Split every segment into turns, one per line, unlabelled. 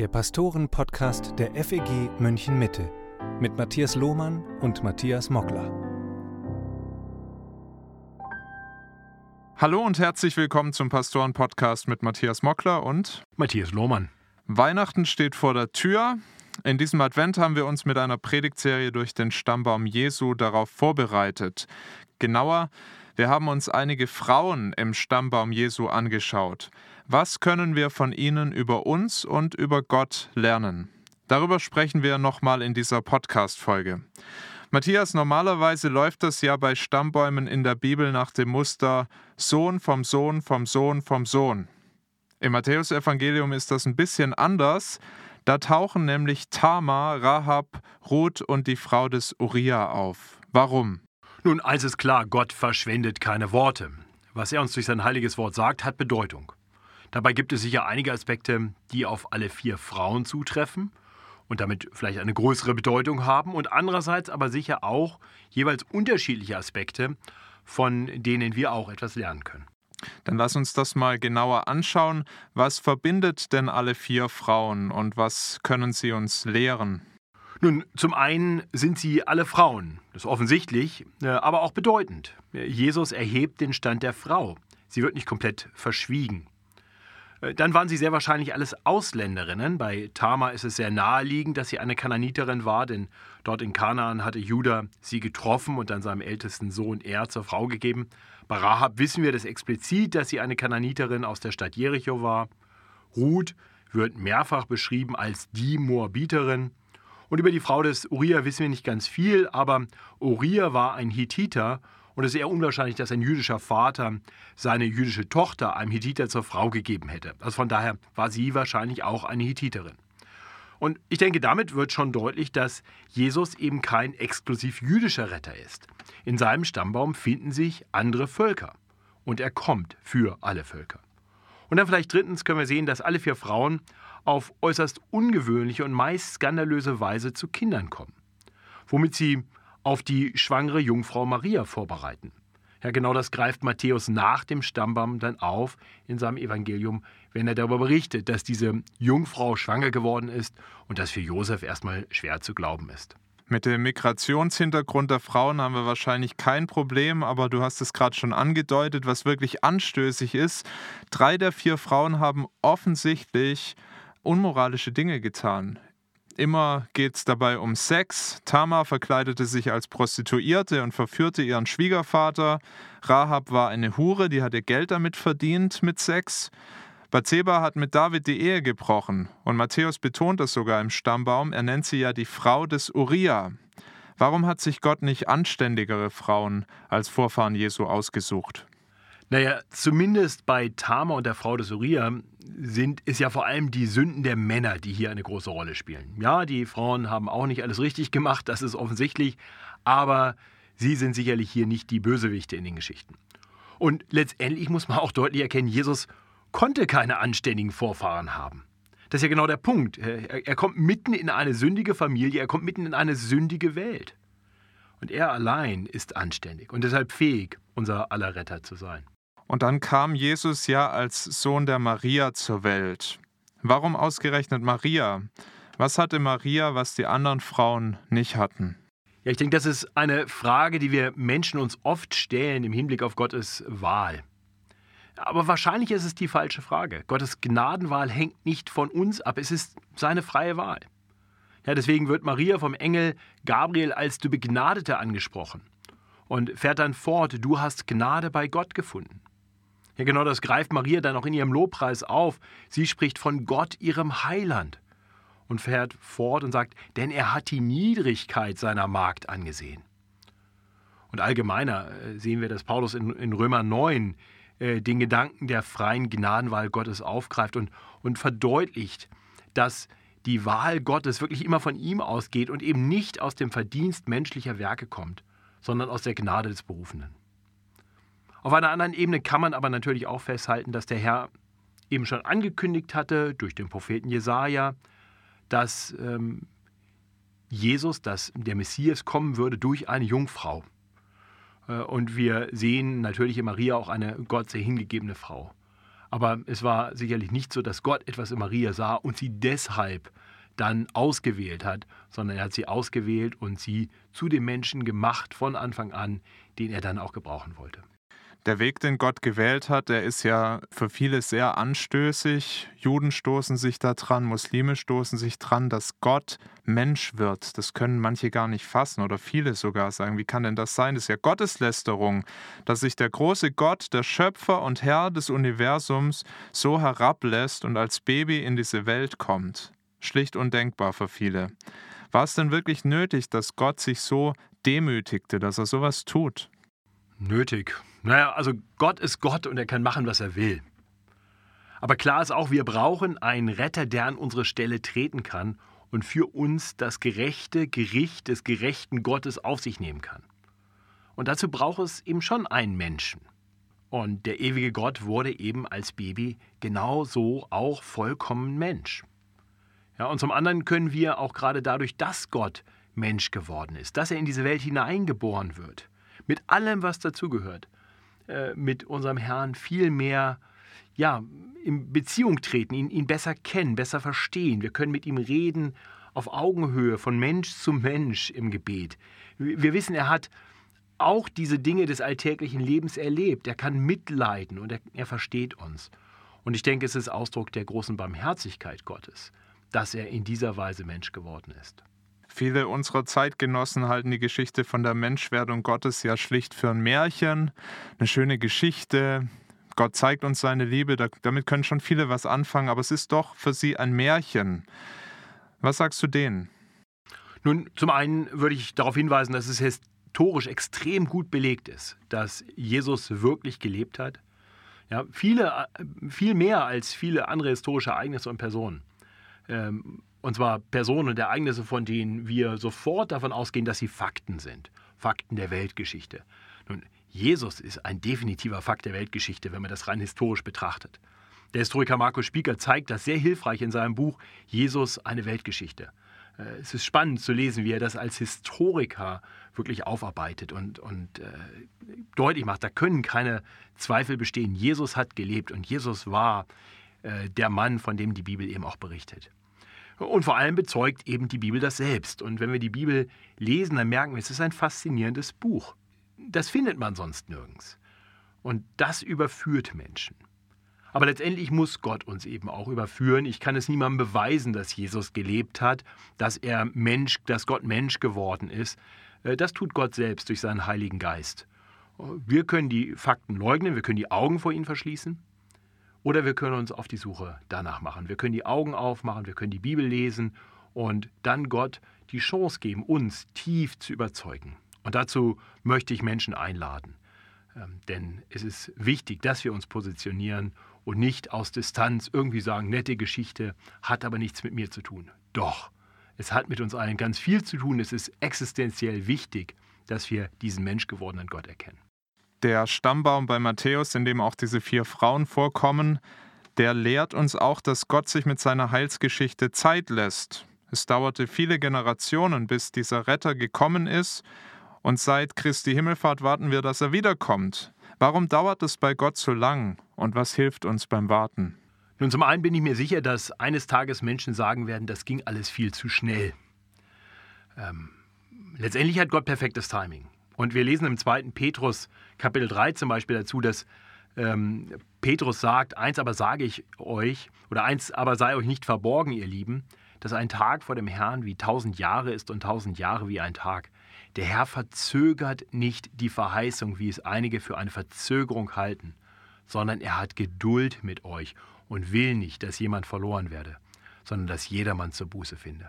der Pastoren-Podcast der FEG München Mitte mit Matthias Lohmann und Matthias Mockler.
Hallo und herzlich willkommen zum Pastoren-Podcast mit Matthias Mockler und
Matthias Lohmann.
Weihnachten steht vor der Tür. In diesem Advent haben wir uns mit einer Predigtserie durch den Stammbaum Jesu darauf vorbereitet. Genauer, wir haben uns einige Frauen im Stammbaum Jesu angeschaut. Was können wir von ihnen über uns und über Gott lernen? Darüber sprechen wir nochmal in dieser Podcast-Folge. Matthias, normalerweise läuft das ja bei Stammbäumen in der Bibel nach dem Muster Sohn vom Sohn vom Sohn vom Sohn. Im Matthäusevangelium ist das ein bisschen anders. Da tauchen nämlich Tamar, Rahab, Ruth und die Frau des Uriah auf. Warum?
Nun, eins ist klar, Gott verschwendet keine Worte. Was er uns durch sein heiliges Wort sagt, hat Bedeutung. Dabei gibt es sicher einige Aspekte, die auf alle vier Frauen zutreffen und damit vielleicht eine größere Bedeutung haben und andererseits aber sicher auch jeweils unterschiedliche Aspekte, von denen wir auch etwas lernen können.
Dann lass uns das mal genauer anschauen. Was verbindet denn alle vier Frauen und was können sie uns lehren?
Nun, zum einen sind sie alle Frauen, das ist offensichtlich, äh, aber auch bedeutend. Jesus erhebt den Stand der Frau. Sie wird nicht komplett verschwiegen. Äh, dann waren sie sehr wahrscheinlich alles Ausländerinnen. Bei Tamar ist es sehr naheliegend, dass sie eine Kananiterin war, denn dort in Kanaan hatte Judah sie getroffen und dann seinem ältesten Sohn Er zur Frau gegeben. Bei Rahab wissen wir das explizit, dass sie eine Kananiterin aus der Stadt Jericho war. Ruth wird mehrfach beschrieben als die Moabiterin. Und über die Frau des Uriah wissen wir nicht ganz viel, aber Uriah war ein Hittiter und es ist eher unwahrscheinlich, dass ein jüdischer Vater seine jüdische Tochter einem Hittiter zur Frau gegeben hätte. Also von daher war sie wahrscheinlich auch eine Hittiterin. Und ich denke, damit wird schon deutlich, dass Jesus eben kein exklusiv jüdischer Retter ist. In seinem Stammbaum finden sich andere Völker. Und er kommt für alle Völker. Und dann vielleicht drittens können wir sehen, dass alle vier Frauen auf äußerst ungewöhnliche und meist skandalöse Weise zu Kindern kommen, womit sie auf die schwangere Jungfrau Maria vorbereiten. Ja, genau das greift Matthäus nach dem Stammbaum dann auf in seinem Evangelium, wenn er darüber berichtet, dass diese Jungfrau schwanger geworden ist und das für Josef erstmal schwer zu glauben ist.
Mit dem Migrationshintergrund der Frauen haben wir wahrscheinlich kein Problem, aber du hast es gerade schon angedeutet, was wirklich anstößig ist. Drei der vier Frauen haben offensichtlich unmoralische Dinge getan. Immer geht es dabei um Sex. Tamar verkleidete sich als Prostituierte und verführte ihren Schwiegervater. Rahab war eine Hure, die hatte Geld damit verdient mit Sex. Bathseba hat mit David die Ehe gebrochen und Matthäus betont das sogar im Stammbaum. Er nennt sie ja die Frau des Uriah. Warum hat sich Gott nicht anständigere Frauen als Vorfahren Jesu ausgesucht?
Naja, zumindest bei Tama und der Frau des Uriah sind es ja vor allem die Sünden der Männer, die hier eine große Rolle spielen. Ja, die Frauen haben auch nicht alles richtig gemacht, das ist offensichtlich, aber sie sind sicherlich hier nicht die Bösewichte in den Geschichten. Und letztendlich muss man auch deutlich erkennen, Jesus konnte keine anständigen Vorfahren haben. Das ist ja genau der Punkt. Er, kommt mitten in eine sündige Familie, er kommt mitten in eine sündige Welt. Und er allein ist anständig und deshalb fähig, unser aller Retter zu sein.
Und dann kam Jesus ja als Sohn der Maria zur Welt. Warum ausgerechnet Maria? Was hatte Maria, was die anderen Frauen nicht hatten?
Ja, ich denke, das ist eine Frage, die wir Menschen uns oft stellen im Hinblick auf Gottes Wahl. Aber wahrscheinlich ist es die falsche Frage. Gottes Gnadenwahl hängt nicht von uns ab, es ist seine freie Wahl. Ja, deswegen wird Maria vom Engel Gabriel als du Begnadete angesprochen und fährt dann fort, du hast Gnade bei Gott gefunden. Ja, genau das greift Maria dann auch in ihrem Lobpreis auf. Sie spricht von Gott, ihrem Heiland, und fährt fort und sagt, denn er hat die Niedrigkeit seiner Magd angesehen. Und allgemeiner äh, sehen wir, dass Paulus in, in Römer 9 äh, den Gedanken der freien Gnadenwahl Gottes aufgreift und, und verdeutlicht, dass die Wahl Gottes wirklich immer von ihm ausgeht und eben nicht aus dem Verdienst menschlicher Werke kommt, sondern aus der Gnade des Berufenen. Auf einer anderen Ebene kann man aber natürlich auch festhalten, dass der Herr eben schon angekündigt hatte durch den Propheten Jesaja, dass ähm, Jesus, dass der Messias kommen würde durch eine Jungfrau. Äh, und wir sehen natürlich in Maria auch eine Gott sehr hingegebene Frau. Aber es war sicherlich nicht so, dass Gott etwas in Maria sah und sie deshalb dann ausgewählt hat, sondern er hat sie ausgewählt und sie zu dem Menschen gemacht von Anfang an, den er dann auch gebrauchen wollte.
Der Weg, den Gott gewählt hat, der ist ja für viele sehr anstößig. Juden stoßen sich da dran, Muslime stoßen sich dran, dass Gott Mensch wird. Das können manche gar nicht fassen oder viele sogar sagen, wie kann denn das sein? Das ist ja Gotteslästerung, dass sich der große Gott, der Schöpfer und Herr des Universums, so herablässt und als Baby in diese Welt kommt. Schlicht undenkbar für viele. War es denn wirklich nötig, dass Gott sich so demütigte, dass er sowas tut?
Nötig. Naja, also Gott ist Gott und er kann machen, was er will. Aber klar ist auch, wir brauchen einen Retter, der an unsere Stelle treten kann und für uns das gerechte Gericht des gerechten Gottes auf sich nehmen kann. Und dazu braucht es eben schon einen Menschen. Und der ewige Gott wurde eben als Baby genauso auch vollkommen Mensch. Ja, und zum anderen können wir auch gerade dadurch, dass Gott Mensch geworden ist, dass er in diese Welt hineingeboren wird, mit allem, was dazugehört, äh, mit unserem Herrn viel mehr ja, in Beziehung treten, ihn, ihn besser kennen, besser verstehen. Wir können mit ihm reden auf Augenhöhe, von Mensch zu Mensch im Gebet. Wir wissen, er hat auch diese Dinge des alltäglichen Lebens erlebt. Er kann mitleiden und er, er versteht uns. Und ich denke, es ist Ausdruck der großen Barmherzigkeit Gottes, dass er in dieser Weise Mensch geworden ist.
Viele unserer Zeitgenossen halten die Geschichte von der Menschwerdung Gottes ja schlicht für ein Märchen, eine schöne Geschichte. Gott zeigt uns seine Liebe, damit können schon viele was anfangen, aber es ist doch für sie ein Märchen. Was sagst du denen?
Nun, zum einen würde ich darauf hinweisen, dass es historisch extrem gut belegt ist, dass Jesus wirklich gelebt hat. Ja, viele, viel mehr als viele andere historische Ereignisse und Personen. Ähm, und zwar Personen und Ereignisse, von denen wir sofort davon ausgehen, dass sie Fakten sind. Fakten der Weltgeschichte. Nun, Jesus ist ein definitiver Fakt der Weltgeschichte, wenn man das rein historisch betrachtet. Der Historiker Markus Spieker zeigt das sehr hilfreich in seinem Buch Jesus eine Weltgeschichte. Äh, es ist spannend zu lesen, wie er das als Historiker wirklich aufarbeitet und, und äh, deutlich macht, da können keine Zweifel bestehen. Jesus hat gelebt und Jesus war äh, der Mann, von dem die Bibel eben auch berichtet. Und vor allem bezeugt eben die Bibel das selbst. Und wenn wir die Bibel lesen, dann merken wir, es ist ein faszinierendes Buch. Das findet man sonst nirgends. Und das überführt Menschen. Aber letztendlich muss Gott uns eben auch überführen. Ich kann es niemandem beweisen, dass Jesus gelebt hat, dass er Mensch, dass Gott Mensch geworden ist. Äh, das tut Gott selbst durch seinen Heiligen Geist. Wir können die Fakten leugnen, wir können die Augen vor ihnen verschließen, oder wir können uns auf die Suche danach machen. Wir können die Augen aufmachen, wir können die Bibel lesen und dann Gott die Chance geben, uns tief zu überzeugen. Und dazu möchte ich Menschen einladen. Ähm, denn es ist wichtig, dass wir uns positionieren und nicht aus Distanz irgendwie sagen, nette Geschichte, hat aber nichts mit mir zu tun. Doch, es hat mit uns allen ganz viel zu tun. Es ist existenziell wichtig, dass wir diesen menschgewordenen Gott erkennen.
Der Stammbaum bei Matthäus, in dem auch diese vier Frauen vorkommen, der lehrt uns auch, dass Gott sich mit seiner Heilsgeschichte Zeit lässt. Es dauerte viele Generationen, bis dieser Retter gekommen ist, und seit Christi Himmelfahrt warten wir, dass er wiederkommt. Warum dauert es bei Gott so lang und was hilft uns beim Warten?
Nun, zum einen bin ich mir sicher, dass eines Tages Menschen sagen werden, das ging alles viel zu schnell. Ähm, letztendlich hat Gott perfektes Timing. Und wir lesen im zweiten Petrus Kapitel 3 zum Beispiel dazu, dass ähm, Petrus sagt, eins aber sage ich euch, oder eins aber sei euch nicht verborgen, ihr Lieben, dass ein Tag vor dem Herrn wie tausend Jahre ist und tausend Jahre wie ein Tag. Der Herr verzögert nicht die Verheißung, wie es einige für eine Verzögerung halten, sondern er hat Geduld mit euch und will nicht, dass jemand verloren werde, sondern dass jedermann zur Buße finde.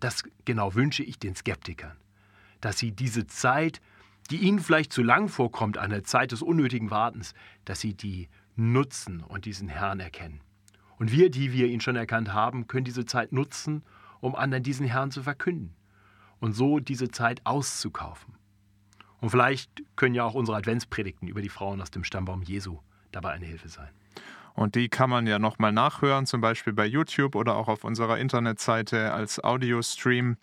Das genau wünsche ich den Skeptikern dass sie diese Zeit, die ihnen vielleicht zu lang vorkommt, eine Zeit des unnötigen Wartens, dass sie die nutzen und diesen Herrn erkennen. Und wir, die wir ihn schon erkannt haben, können diese Zeit nutzen, um anderen diesen Herrn zu verkünden und so diese Zeit auszukaufen. Und vielleicht können ja auch unsere Adventspredigten über die Frauen aus dem Stammbaum Jesu dabei eine Hilfe sein.
Und die kann man ja nochmal nachhören, zum Beispiel bei YouTube oder auch auf unserer Internetseite als Audiostream.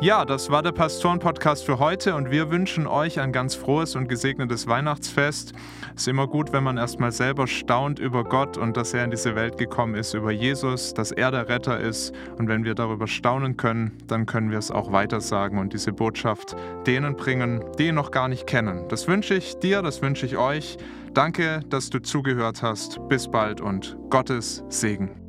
Ja, das war der Pastoren-Podcast für heute und wir wünschen euch ein ganz frohes und gesegnetes Weihnachtsfest. Es ist immer gut, wenn man erstmal selber staunt über Gott und dass er in diese Welt gekommen ist, über Jesus, dass er der Retter ist. Und wenn wir darüber staunen können, dann können wir es auch weitersagen und diese Botschaft denen bringen, die ihn noch gar nicht kennen. Das wünsche ich dir, das wünsche ich euch. Danke, dass du zugehört hast. Bis bald und Gottes Segen.